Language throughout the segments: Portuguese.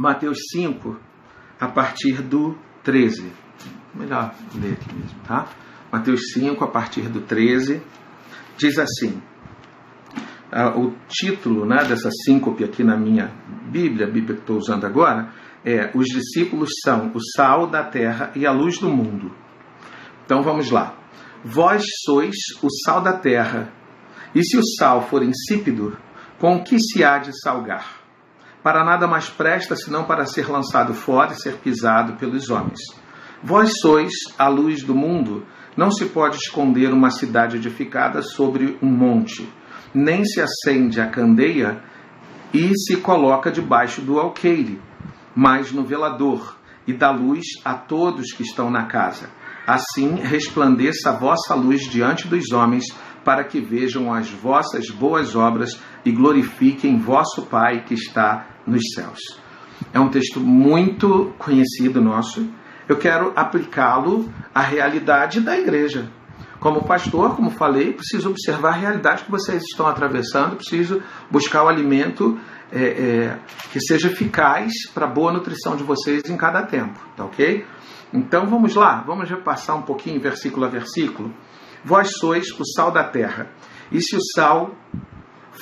Mateus 5, a partir do 13. Melhor ler aqui mesmo, tá? Mateus 5, a partir do 13, diz assim: o título né, dessa síncope aqui na minha Bíblia, a Bíblia que estou usando agora, é Os discípulos são o sal da terra e a luz do mundo. Então vamos lá. Vós sois o sal da terra, e se o sal for insípido, com que se há de salgar? Para nada mais presta senão para ser lançado fora e ser pisado pelos homens. Vós sois a luz do mundo. Não se pode esconder uma cidade edificada sobre um monte, nem se acende a candeia e se coloca debaixo do alqueire, mas no velador, e dá luz a todos que estão na casa. Assim resplandeça a vossa luz diante dos homens, para que vejam as vossas boas obras e glorifiquem vosso Pai que está nos céus. É um texto muito conhecido nosso eu quero aplicá-lo à realidade da igreja. Como pastor, como falei, preciso observar a realidade que vocês estão atravessando, preciso buscar o alimento é, é, que seja eficaz para a boa nutrição de vocês em cada tempo, tá ok? Então vamos lá, vamos repassar um pouquinho versículo a versículo. Vós sois o sal da terra, e se o sal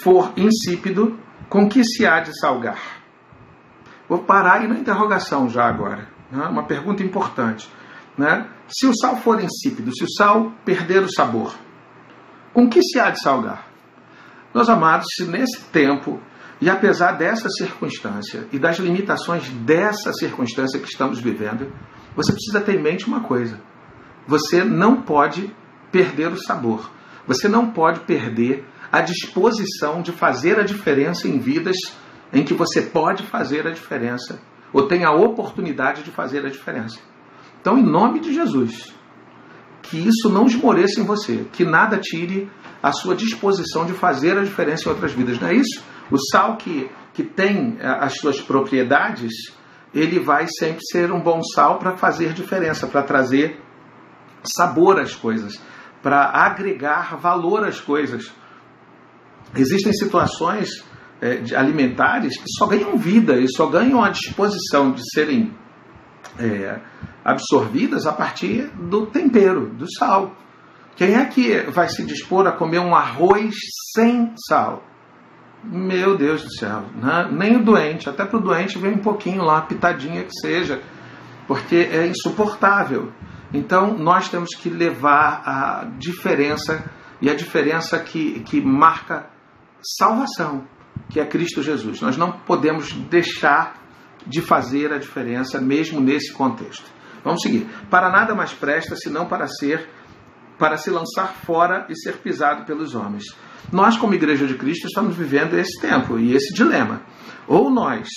for insípido, com que se há de salgar? Vou parar aí na interrogação já agora. Né? Uma pergunta importante. Né? Se o sal for insípido, se o sal perder o sabor, com que se há de salgar? Meus amados, se nesse tempo, e apesar dessa circunstância e das limitações dessa circunstância que estamos vivendo, você precisa ter em mente uma coisa: você não pode perder o sabor, você não pode perder a disposição de fazer a diferença em vidas em que você pode fazer a diferença ou tem a oportunidade de fazer a diferença. Então, em nome de Jesus, que isso não esmoreça em você, que nada tire a sua disposição de fazer a diferença em outras vidas. Não é isso? O sal que, que tem eh, as suas propriedades, ele vai sempre ser um bom sal para fazer diferença, para trazer sabor às coisas, para agregar valor às coisas. Existem situações é, alimentares que só ganham vida e só ganham a disposição de serem é, absorvidas a partir do tempero, do sal. Quem é que vai se dispor a comer um arroz sem sal? Meu Deus do céu, né? nem o doente, até para o doente vem um pouquinho lá, pitadinha que seja, porque é insuportável. Então nós temos que levar a diferença, e a diferença que, que marca salvação que é Cristo Jesus. Nós não podemos deixar de fazer a diferença mesmo nesse contexto. Vamos seguir. Para nada mais presta senão para ser para se lançar fora e ser pisado pelos homens. Nós, como Igreja de Cristo, estamos vivendo esse tempo e esse dilema. Ou nós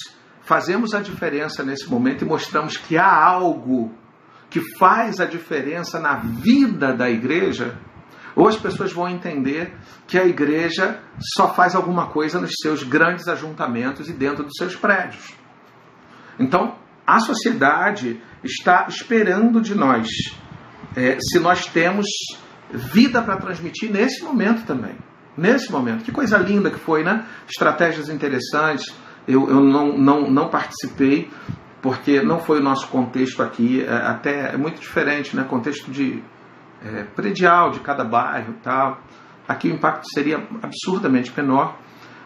fazemos a diferença nesse momento e mostramos que há algo que faz a diferença na vida da igreja, ou as pessoas vão entender que a igreja só faz alguma coisa nos seus grandes ajuntamentos e dentro dos seus prédios. Então, a sociedade está esperando de nós é, se nós temos vida para transmitir nesse momento também. Nesse momento. Que coisa linda que foi, né? Estratégias interessantes. Eu, eu não, não, não participei, porque não foi o nosso contexto aqui. É, até é muito diferente, né? Contexto de é, predial de cada bairro tal. Aqui o impacto seria absurdamente menor,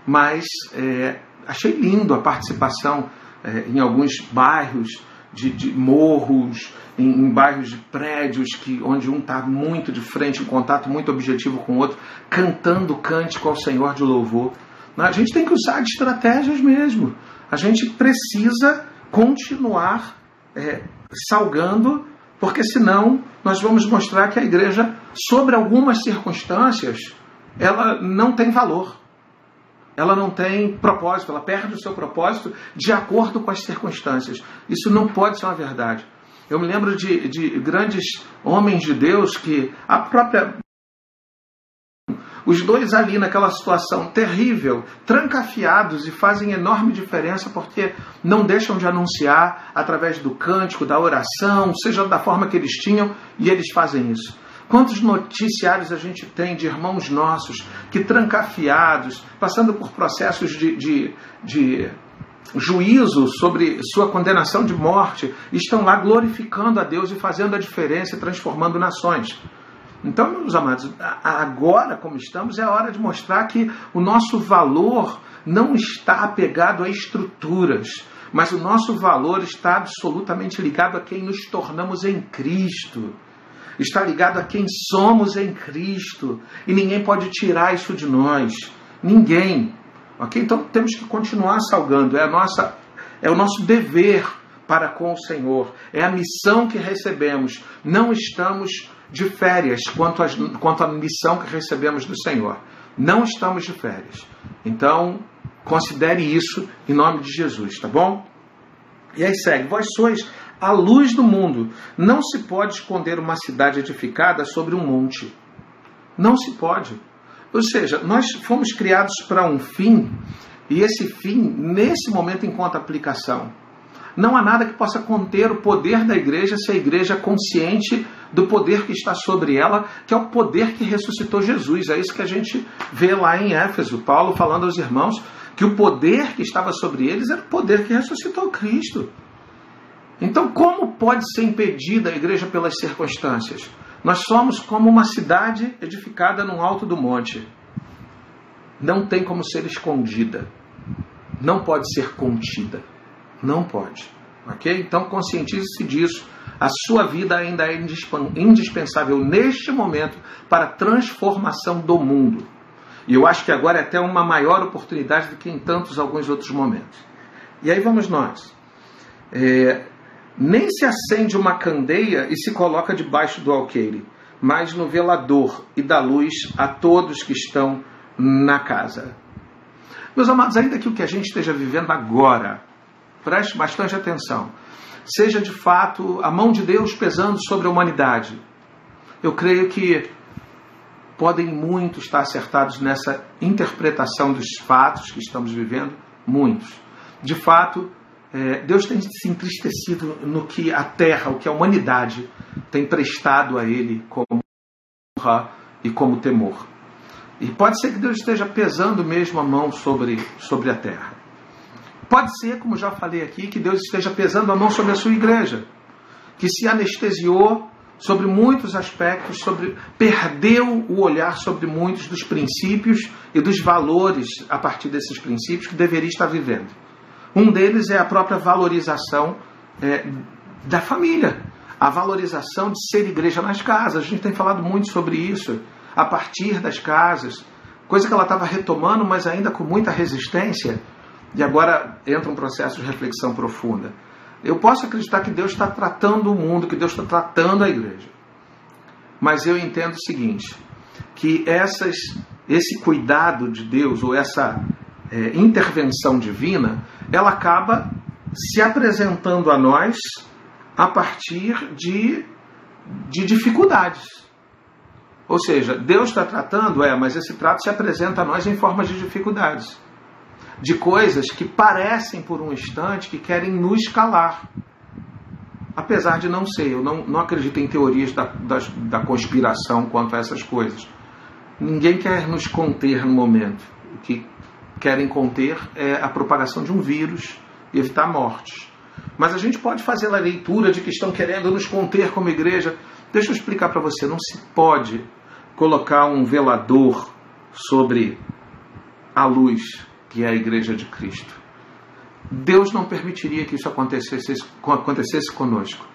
mas é, achei lindo a participação é, em alguns bairros de, de morros, em, em, bairros de prédios que onde um está muito de frente, em contato muito objetivo com o outro, cantando cântico ao Senhor de louvor. A gente tem que usar de estratégias mesmo. A gente precisa continuar é, salgando porque senão nós vamos mostrar que a igreja, sobre algumas circunstâncias, ela não tem valor. Ela não tem propósito, ela perde o seu propósito de acordo com as circunstâncias. Isso não pode ser uma verdade. Eu me lembro de, de grandes homens de Deus que a própria os dois ali naquela situação terrível, trancafiados e fazem enorme diferença porque não deixam de anunciar através do cântico, da oração, seja da forma que eles tinham, e eles fazem isso. Quantos noticiários a gente tem de irmãos nossos que trancafiados, passando por processos de, de, de juízo, sobre sua condenação de morte, estão lá glorificando a Deus e fazendo a diferença e transformando nações. Então, meus amados, agora como estamos, é hora de mostrar que o nosso valor não está apegado a estruturas, mas o nosso valor está absolutamente ligado a quem nos tornamos em Cristo. Está ligado a quem somos em Cristo. E ninguém pode tirar isso de nós. Ninguém. Ok? Então temos que continuar salgando. É, a nossa, é o nosso dever para com o Senhor. É a missão que recebemos. Não estamos de férias quanto, a, quanto à missão que recebemos do Senhor. Não estamos de férias. Então, considere isso em nome de Jesus, tá bom? E aí segue: Vós sois a luz do mundo. Não se pode esconder uma cidade edificada sobre um monte. Não se pode. Ou seja, nós fomos criados para um fim e esse fim, nesse momento, encontra aplicação. Não há nada que possa conter o poder da igreja se a igreja é consciente do poder que está sobre ela, que é o poder que ressuscitou Jesus. É isso que a gente vê lá em Éfeso, Paulo falando aos irmãos que o poder que estava sobre eles era o poder que ressuscitou Cristo. Então, como pode ser impedida a igreja pelas circunstâncias? Nós somos como uma cidade edificada no alto do monte. Não tem como ser escondida. Não pode ser contida. Não pode. Ok? Então, conscientize-se disso. A sua vida ainda é indispensável neste momento para a transformação do mundo. E eu acho que agora é até uma maior oportunidade do que em tantos alguns outros momentos. E aí vamos nós. É, nem se acende uma candeia e se coloca debaixo do alqueire, mas no velador e dá luz a todos que estão na casa. Meus amados, ainda que o que a gente esteja vivendo agora, preste bastante atenção, seja de fato a mão de Deus pesando sobre a humanidade, eu creio que podem muito estar acertados nessa interpretação dos fatos que estamos vivendo, muitos. De fato, é, Deus tem se entristecido no que a terra, o que a humanidade tem prestado a Ele como honra e como temor. E pode ser que Deus esteja pesando mesmo a mão sobre, sobre a terra. Pode ser, como já falei aqui, que Deus esteja pesando a mão sobre a sua igreja, que se anestesiou sobre muitos aspectos, sobre perdeu o olhar sobre muitos dos princípios e dos valores a partir desses princípios que deveria estar vivendo. Um deles é a própria valorização é, da família, a valorização de ser igreja nas casas. A gente tem falado muito sobre isso, a partir das casas, coisa que ela estava retomando, mas ainda com muita resistência, e agora entra um processo de reflexão profunda. Eu posso acreditar que Deus está tratando o mundo, que Deus está tratando a igreja. Mas eu entendo o seguinte: que essas, esse cuidado de Deus, ou essa é, intervenção divina, ela acaba se apresentando a nós a partir de, de dificuldades. Ou seja, Deus está tratando, é, mas esse trato se apresenta a nós em forma de dificuldades. De coisas que parecem por um instante que querem nos calar. Apesar de não ser, eu não, não acredito em teorias da, da, da conspiração quanto a essas coisas. Ninguém quer nos conter no momento. O que querem conter é a propagação de um vírus e evitar mortes. Mas a gente pode fazer a leitura de que estão querendo nos conter como igreja. Deixa eu explicar para você: não se pode colocar um velador sobre a luz que é a igreja de Cristo. Deus não permitiria que isso acontecesse, acontecesse conosco,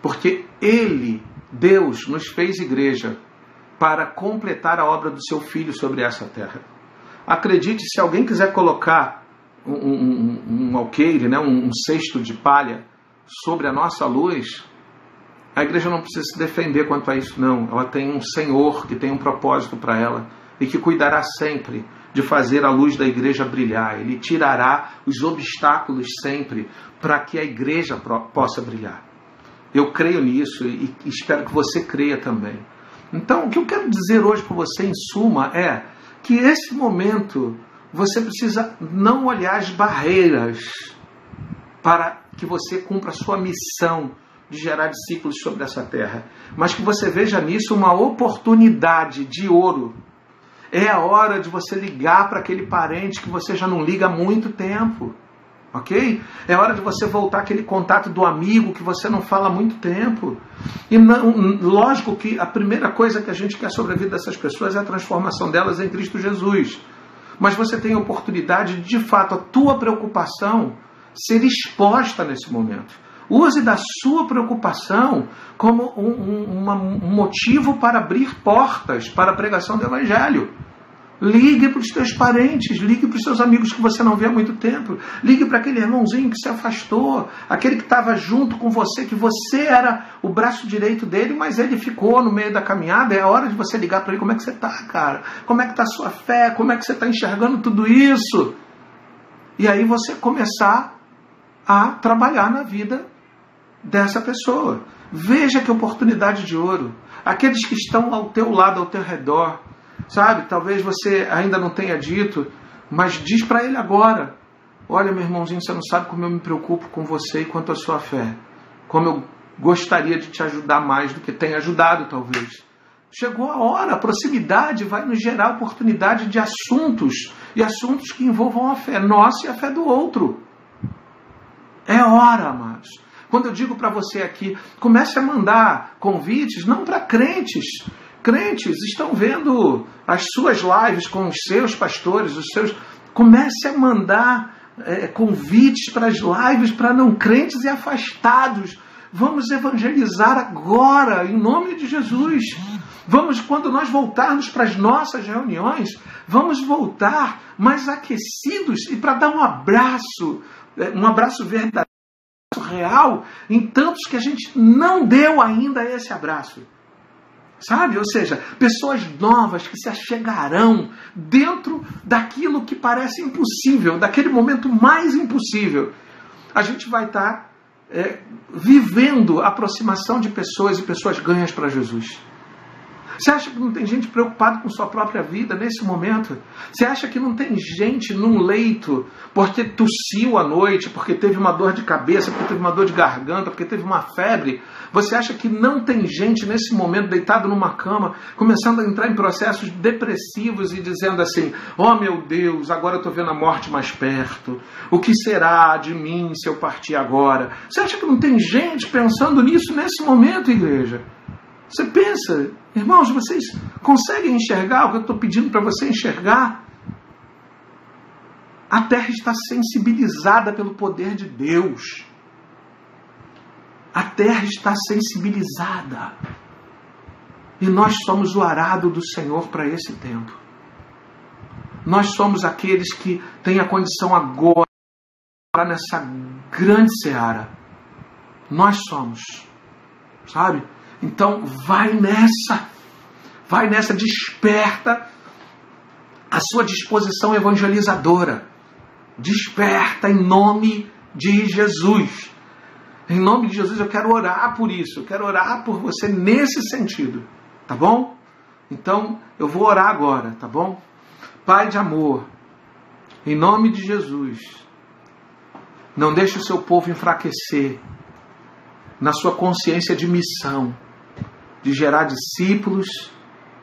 porque Ele, Deus, nos fez igreja para completar a obra do seu Filho sobre essa terra. Acredite, se alguém quiser colocar um, um, um alqueire, né, um, um cesto de palha sobre a nossa luz, a igreja não precisa se defender quanto a isso, não. Ela tem um Senhor que tem um propósito para ela e que cuidará sempre de fazer a luz da igreja brilhar. Ele tirará os obstáculos sempre para que a igreja possa brilhar. Eu creio nisso e espero que você creia também. Então, o que eu quero dizer hoje para você, em suma, é que esse momento você precisa não olhar as barreiras para que você cumpra a sua missão de gerar discípulos sobre essa terra, mas que você veja nisso uma oportunidade de ouro. É a hora de você ligar para aquele parente que você já não liga há muito tempo. ok? É hora de você voltar aquele contato do amigo que você não fala há muito tempo. E não, lógico que a primeira coisa que a gente quer sobre a vida dessas pessoas é a transformação delas em Cristo Jesus. Mas você tem a oportunidade de, de fato, a tua preocupação ser exposta nesse momento. Use da sua preocupação como um, um, uma, um motivo para abrir portas para a pregação do Evangelho. Ligue para os teus parentes, ligue para os seus amigos que você não vê há muito tempo, ligue para aquele irmãozinho que se afastou, aquele que estava junto com você, que você era o braço direito dele, mas ele ficou no meio da caminhada. É hora de você ligar para ele: como é que você está, cara? Como é que está a sua fé? Como é que você está enxergando tudo isso? E aí você começar a trabalhar na vida dessa pessoa. Veja que oportunidade de ouro. Aqueles que estão ao teu lado, ao teu redor, Sabe? Talvez você ainda não tenha dito, mas diz para ele agora: Olha, meu irmãozinho, você não sabe como eu me preocupo com você e quanto à sua fé. Como eu gostaria de te ajudar mais do que tem ajudado, talvez. Chegou a hora, a proximidade vai nos gerar oportunidade de assuntos e assuntos que envolvam a fé nossa e a fé do outro. É hora, amados. Quando eu digo para você aqui, comece a mandar convites não para crentes, crentes estão vendo as suas lives com os seus pastores, os seus. Comece a mandar é, convites para as lives para não crentes e afastados. Vamos evangelizar agora, em nome de Jesus. Vamos, quando nós voltarmos para as nossas reuniões, vamos voltar mais aquecidos e para dar um abraço, é, um abraço verdadeiro, real, em tantos que a gente não deu ainda esse abraço. Sabe? Ou seja, pessoas novas que se achegarão dentro daquilo que parece impossível, daquele momento mais impossível. A gente vai estar é, vivendo a aproximação de pessoas e pessoas ganhas para Jesus. Você acha que não tem gente preocupada com sua própria vida nesse momento? Você acha que não tem gente num leito porque tossiu à noite, porque teve uma dor de cabeça, porque teve uma dor de garganta, porque teve uma febre? Você acha que não tem gente nesse momento deitado numa cama, começando a entrar em processos depressivos e dizendo assim: Oh meu Deus, agora eu estou vendo a morte mais perto. O que será de mim se eu partir agora? Você acha que não tem gente pensando nisso nesse momento, igreja? Você pensa, irmãos, vocês conseguem enxergar o que eu estou pedindo para você enxergar? A terra está sensibilizada pelo poder de Deus. A terra está sensibilizada. E nós somos o arado do Senhor para esse tempo. Nós somos aqueles que têm a condição agora nessa grande seara. Nós somos, sabe? Então vai nessa, vai nessa, desperta a sua disposição evangelizadora. Desperta em nome de Jesus. Em nome de Jesus eu quero orar por isso, eu quero orar por você nesse sentido, tá bom? Então eu vou orar agora, tá bom? Pai de amor, em nome de Jesus, não deixe o seu povo enfraquecer na sua consciência de missão de gerar discípulos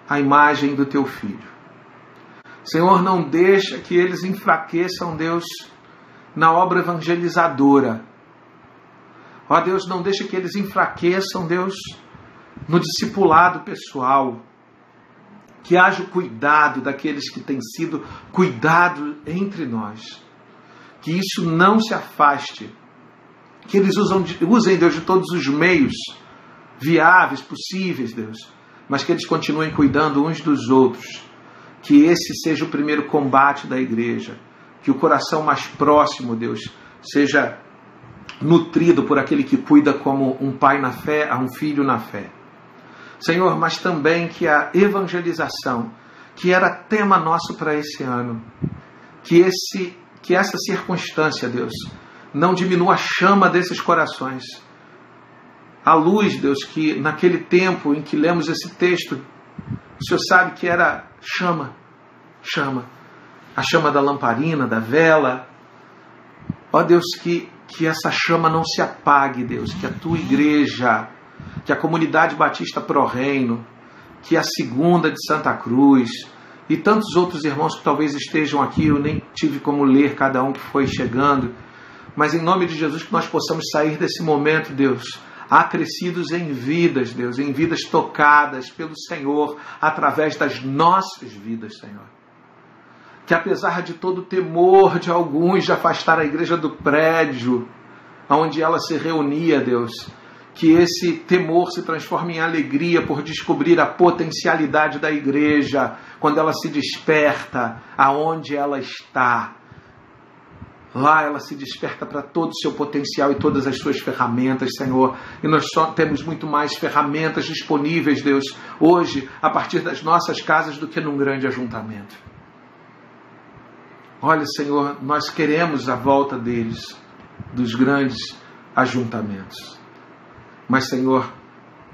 à imagem do teu filho. Senhor, não deixa que eles enfraqueçam, Deus, na obra evangelizadora. Ó Deus, não deixa que eles enfraqueçam, Deus, no discipulado pessoal. Que haja o cuidado daqueles que têm sido cuidado entre nós. Que isso não se afaste. Que eles usam, usem, Deus, de todos os meios viáveis, possíveis, Deus, mas que eles continuem cuidando uns dos outros. Que esse seja o primeiro combate da igreja. Que o coração mais próximo, Deus, seja nutrido por aquele que cuida como um pai na fé a um filho na fé. Senhor, mas também que a evangelização, que era tema nosso para esse ano, que esse que essa circunstância, Deus, não diminua a chama desses corações, a luz, Deus, que naquele tempo em que lemos esse texto, o Senhor sabe que era chama, chama, a chama da lamparina, da vela. Ó Deus, que, que essa chama não se apague, Deus, que a tua igreja, que a comunidade batista pro reino, que a segunda de Santa Cruz e tantos outros irmãos que talvez estejam aqui, eu nem tive como ler cada um que foi chegando Mas em nome de Jesus, que nós possamos sair desse momento, Deus, acrescidos em vidas, Deus, em vidas tocadas pelo Senhor, através das nossas vidas, Senhor. Que apesar de todo o temor de alguns de afastar a igreja do prédio, onde ela se reunia, Deus, que esse temor se transforme em alegria por descobrir a potencialidade da igreja quando ela se desperta aonde ela está. Lá ela se desperta para todo o seu potencial e todas as suas ferramentas, Senhor. E nós só temos muito mais ferramentas disponíveis, Deus, hoje, a partir das nossas casas, do que num grande ajuntamento. Olha, Senhor, nós queremos a volta deles, dos grandes ajuntamentos. Mas, Senhor,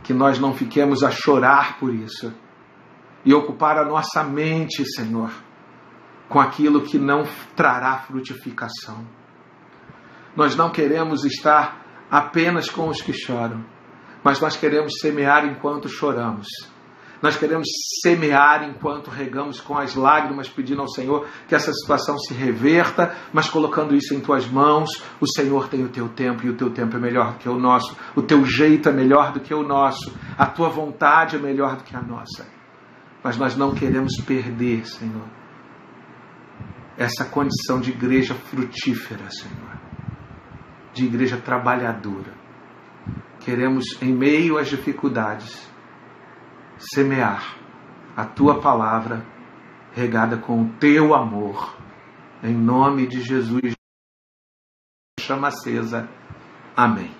que nós não fiquemos a chorar por isso e ocupar a nossa mente, Senhor, com aquilo que não trará frutificação. Nós não queremos estar apenas com os que choram, mas nós queremos semear enquanto choramos nós queremos semear enquanto regamos com as lágrimas, pedindo ao Senhor que essa situação se reverta, mas colocando isso em tuas mãos. O Senhor tem o teu tempo e o teu tempo é melhor do que o nosso. O teu jeito é melhor do que o nosso. A tua vontade é melhor do que a nossa. Mas nós não queremos perder, Senhor, essa condição de igreja frutífera, Senhor, de igreja trabalhadora. Queremos, em meio às dificuldades, semear a tua palavra regada com o teu amor. Em nome de Jesus, chama acesa. Amém.